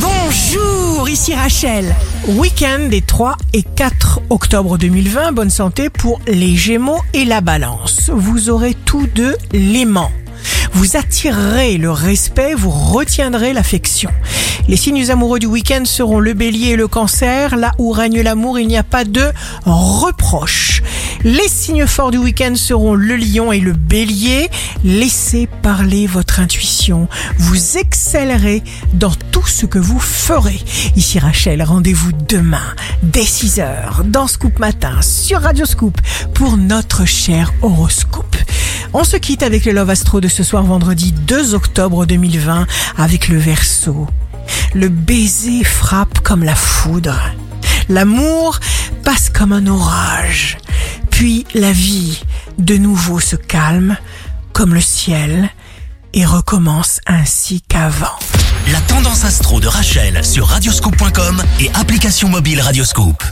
Bonjour, ici Rachel. Week-end des 3 et 4 octobre 2020, bonne santé pour les Gémeaux et la Balance. Vous aurez tous deux l'aimant. Vous attirerez le respect, vous retiendrez l'affection. Les signes amoureux du week-end seront le bélier et le cancer. Là où règne l'amour, il n'y a pas de reproche. Les signes forts du week-end seront le lion et le bélier. Laissez parler votre intuition. Vous excellerez dans tout ce que vous ferez. Ici Rachel, rendez-vous demain dès 6h dans Scoop Matin sur Radio Scoop pour notre cher horoscope. On se quitte avec le Love Astro de ce soir vendredi 2 octobre 2020 avec le verso. Le baiser frappe comme la foudre. L'amour passe comme un orage. Puis la vie de nouveau se calme comme le ciel et recommence ainsi qu'avant. La tendance astro de Rachel sur radioscope.com et application mobile Radioscope.